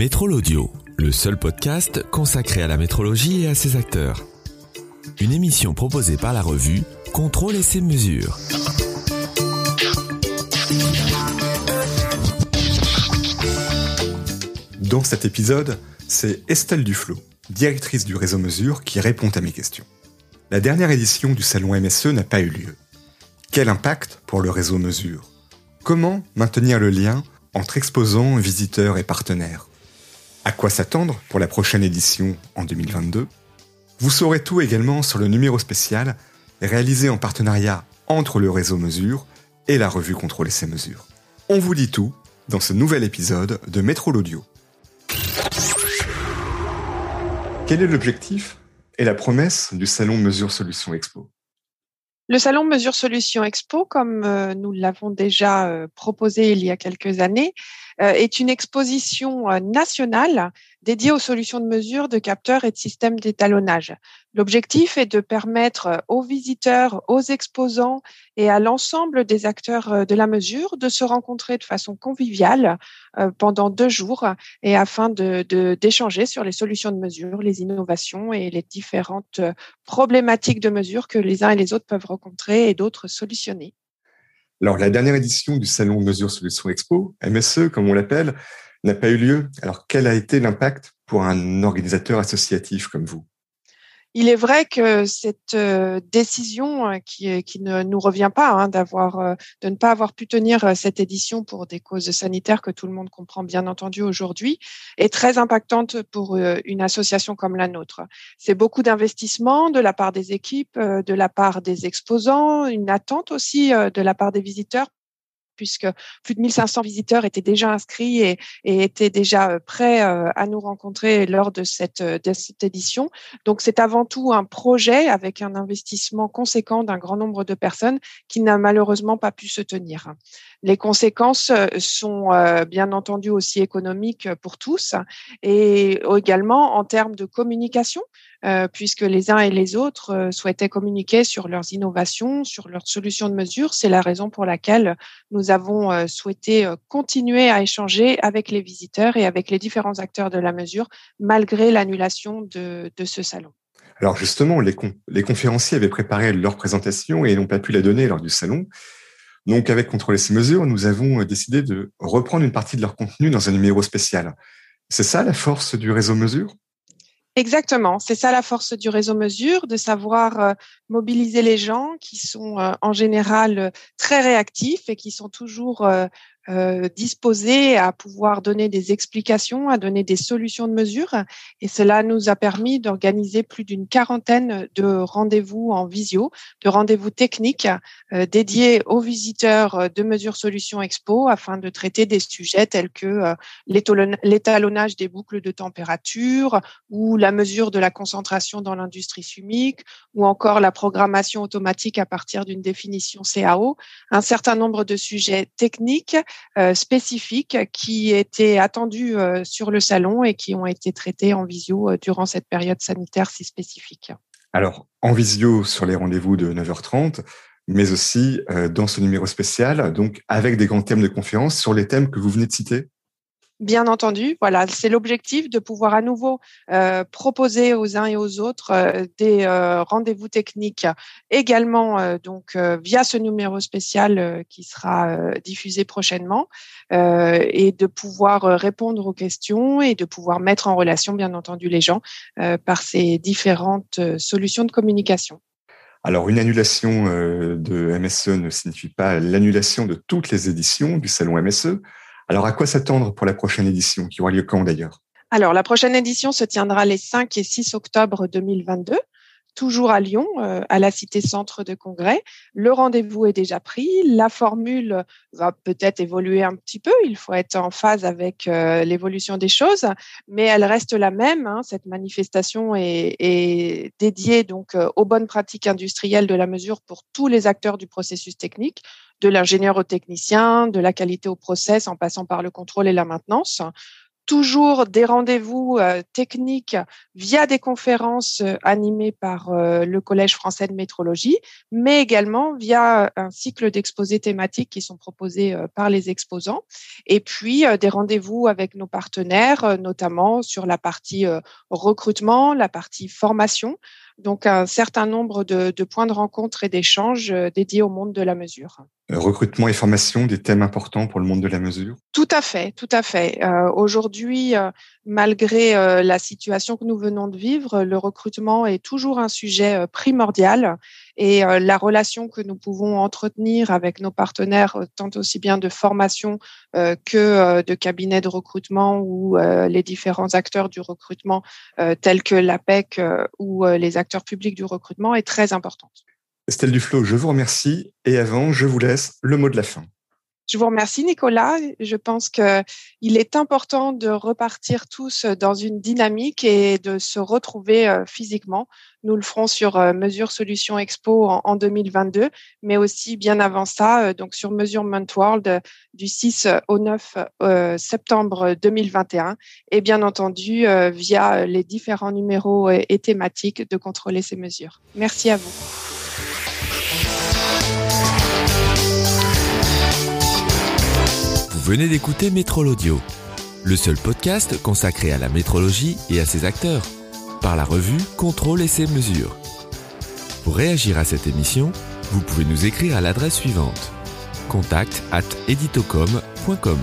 Métrol Audio, le seul podcast consacré à la métrologie et à ses acteurs. Une émission proposée par la revue Contrôle et ses mesures. Dans cet épisode, c'est Estelle Duflo, directrice du réseau Mesure, qui répond à mes questions. La dernière édition du salon MSE n'a pas eu lieu. Quel impact pour le réseau Mesure? Comment maintenir le lien entre exposants, visiteurs et partenaires? À quoi s'attendre pour la prochaine édition en 2022 Vous saurez tout également sur le numéro spécial réalisé en partenariat entre le réseau Mesure et la revue Contrôler ses mesures. On vous dit tout dans ce nouvel épisode de Métro l'Audio. Quel est l'objectif et la promesse du salon Mesure Solutions Expo? Le salon Mesure Solutions Expo, comme euh, nous l'avons déjà euh, proposé il y a quelques années, est une exposition nationale dédiée aux solutions de mesure de capteurs et de systèmes d'étalonnage. L'objectif est de permettre aux visiteurs, aux exposants et à l'ensemble des acteurs de la mesure de se rencontrer de façon conviviale pendant deux jours et afin de, d'échanger sur les solutions de mesure, les innovations et les différentes problématiques de mesure que les uns et les autres peuvent rencontrer et d'autres solutionner. Alors, la dernière édition du Salon Mesure Solutions Expo, MSE, comme on l'appelle, n'a pas eu lieu. Alors, quel a été l'impact pour un organisateur associatif comme vous? Il est vrai que cette euh, décision euh, qui, qui ne nous revient pas hein, d'avoir euh, de ne pas avoir pu tenir cette édition pour des causes sanitaires que tout le monde comprend bien entendu aujourd'hui est très impactante pour une association comme la nôtre. C'est beaucoup d'investissement de la part des équipes, de la part des exposants, une attente aussi de la part des visiteurs puisque plus de 1500 visiteurs étaient déjà inscrits et, étaient déjà euh, prêts euh, à nous rencontrer lors euh, de cette édition. Donc, c'est avant tout un projet avec un investissement conséquent d'un grand nombre de personnes qui n'a malheureusement pas pu se tenir. Les conséquences sont bien entendu aussi économiques pour tous et également en termes de communication euh, puisque les uns et les autres euh, souhaitaient communiquer sur leurs innovations, sur leurs solutions de mesure. C'est la raison pour laquelle nous avons euh, souhaité continuer à échanger avec les visiteurs et avec les différents acteurs de la mesure, malgré l'annulation de, de, ce salon. Alors justement, les, les conférenciers avaient préparé leur présentation et n'ont pas pu la donner lors du salon. Donc, avec Contrôler ces mesures, nous avons décidé de reprendre une partie de leur contenu dans un numéro spécial. C'est ça la force du réseau mesure? Exactement, c'est ça la force du réseau mesure, de savoir euh, mobiliser les gens qui sont euh, en général euh, très réactifs et qui sont toujours euh, disposés à pouvoir donner des explications, à donner des solutions de mesure. Et cela nous a permis d'organiser plus d'une quarantaine de rendez-vous en visio, de rendez-vous techniques euh, dédiés aux visiteurs de Mesure Solutions Expo afin de traiter des sujets tels que euh, l'étalonnage des boucles de température ou la mesure de la concentration dans l'industrie chimique ou encore la programmation automatique à partir d'une définition CAO. Un certain nombre de sujets techniques spécifiques qui étaient attendus euh, sur le salon et qui ont été traités en visio euh, durant cette période sanitaire si spécifique. Alors, en visio sur les rendez-vous de 9h30, mais aussi dans ce numéro spécial, donc avec des grands thèmes de conférence sur les thèmes que vous venez de citer Bien entendu, voilà, c'est l'objectif de pouvoir à nouveau euh, proposer aux uns et aux autres euh, des euh, rendez-vous techniques également donc via ce numéro spécial qui sera diffusé prochainement et de pouvoir répondre aux questions et de pouvoir mettre en relation bien entendu les gens par ces différentes solutions de communication. Alors, une annulation de MSE ne signifie pas l'annulation de toutes les éditions du salon MSE. Alors, à quoi s'attendre pour la prochaine édition, qui aura lieu quand d'ailleurs? Alors, la prochaine édition se tiendra les 5 et 6 octobre 2022 toujours à Lyon, euh, à la Cité Centre de Congrès. Le rendez-vous est déjà pris. La formule va peut-être évoluer un petit peu. Il faut être en phase avec euh, l'évolution des choses, mais elle reste la même. Hein. Cette manifestation est, dédiée donc euh, aux bonnes pratiques industrielles de la mesure pour tous les acteurs du processus technique, de l'ingénieur au technicien, de la qualité au process en passant par le contrôle et la maintenance toujours des rendez-vous euh, techniques via des conférences euh, animées par euh, le Collège français de métrologie, mais également via un cycle d'exposés thématiques qui sont proposés par les exposants, et puis des rendez-vous avec nos partenaires, notamment sur la partie recrutement, la partie formation, donc un certain nombre de, de points de rencontre et d'échanges dédiés au monde de la mesure. Recrutement et formation, des thèmes importants pour le monde de la mesure? Tout à fait, tout à fait. Euh, Aujourd'hui, euh, malgré euh, la situation que nous venons de vivre, le recrutement est toujours un sujet euh, primordial et euh, la relation que nous pouvons entretenir avec nos partenaires, tant aussi bien de formation que de cabinets de recrutement ou les différents acteurs du recrutement tels que l'APEC ou les acteurs publics du recrutement, est très importante. Estelle Duflo, je vous remercie. Et avant, je vous laisse le mot de la fin. Je vous remercie, Nicolas. Je pense qu'il est important de repartir tous dans une dynamique et de se retrouver euh, physiquement. Nous le ferons sur euh, Mesure Solutions Expo en 2022, mais aussi bien avant ça, euh, donc sur Mesurement World du 6 au 9 septembre 2021, et bien entendu via les différents numéros et thématiques de contrôler ces mesures. Merci à vous. Venez d'écouter Métrol Audio, le seul podcast consacré à la métrologie et à ses acteurs, par la revue Contrôle et ses mesures. Pour réagir à cette émission, vous pouvez nous écrire à l'adresse suivante contact at editocom.com.